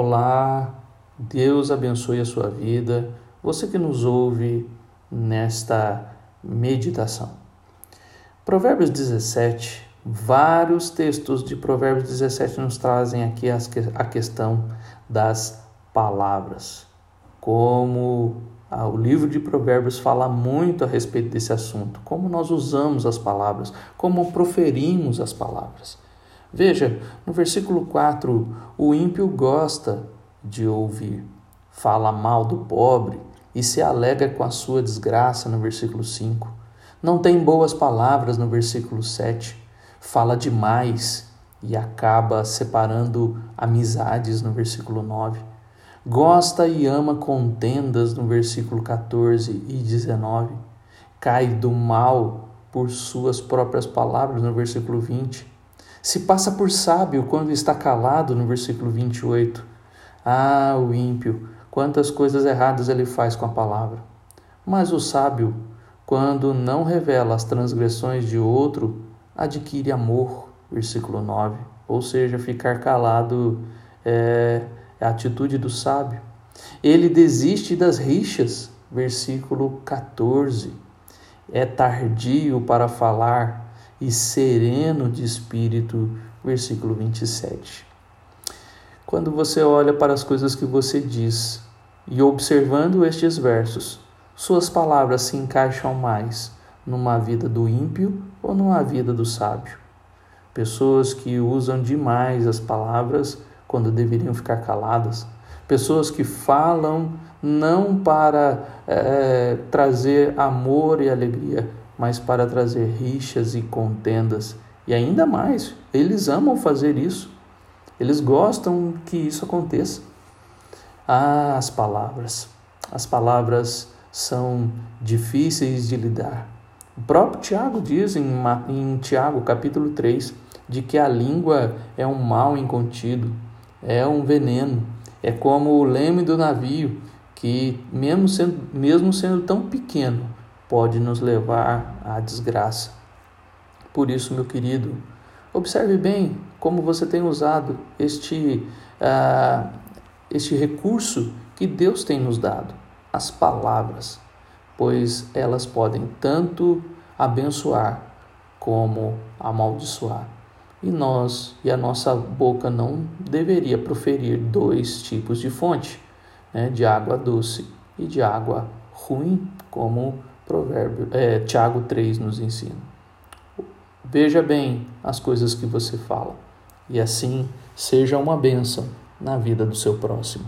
Olá, Deus abençoe a sua vida, você que nos ouve nesta meditação. Provérbios 17, vários textos de Provérbios 17 nos trazem aqui a questão das palavras. Como o livro de Provérbios fala muito a respeito desse assunto, como nós usamos as palavras, como proferimos as palavras. Veja, no versículo 4, o ímpio gosta de ouvir, fala mal do pobre e se alega com a sua desgraça, no versículo 5. Não tem boas palavras, no versículo 7. Fala demais e acaba separando amizades, no versículo 9. Gosta e ama contendas, no versículo 14 e 19. Cai do mal por suas próprias palavras, no versículo 20 se passa por sábio quando está calado, no versículo 28. Ah, o ímpio, quantas coisas erradas ele faz com a palavra. Mas o sábio, quando não revela as transgressões de outro, adquire amor. Versículo 9. Ou seja, ficar calado é, é a atitude do sábio. Ele desiste das rixas. Versículo 14. É tardio para falar e sereno de espírito, versículo 27. Quando você olha para as coisas que você diz e observando estes versos, suas palavras se encaixam mais numa vida do ímpio ou numa vida do sábio. Pessoas que usam demais as palavras quando deveriam ficar caladas. Pessoas que falam não para é, trazer amor e alegria, mas para trazer rixas e contendas. E ainda mais, eles amam fazer isso. Eles gostam que isso aconteça. Ah, as palavras. As palavras são difíceis de lidar. O próprio Tiago diz em, em Tiago, capítulo 3, de que a língua é um mal incontido, é um veneno, é como o leme do navio, que mesmo sendo, mesmo sendo tão pequeno, pode nos levar à desgraça. Por isso, meu querido, observe bem como você tem usado este, uh, este recurso que Deus tem nos dado, as palavras, pois elas podem tanto abençoar como amaldiçoar. E nós e a nossa boca não deveria proferir dois tipos de fonte, né, de água doce e de água ruim, como Provérbio, é, Tiago 3 nos ensina. Veja bem as coisas que você fala, e assim seja uma bênção na vida do seu próximo.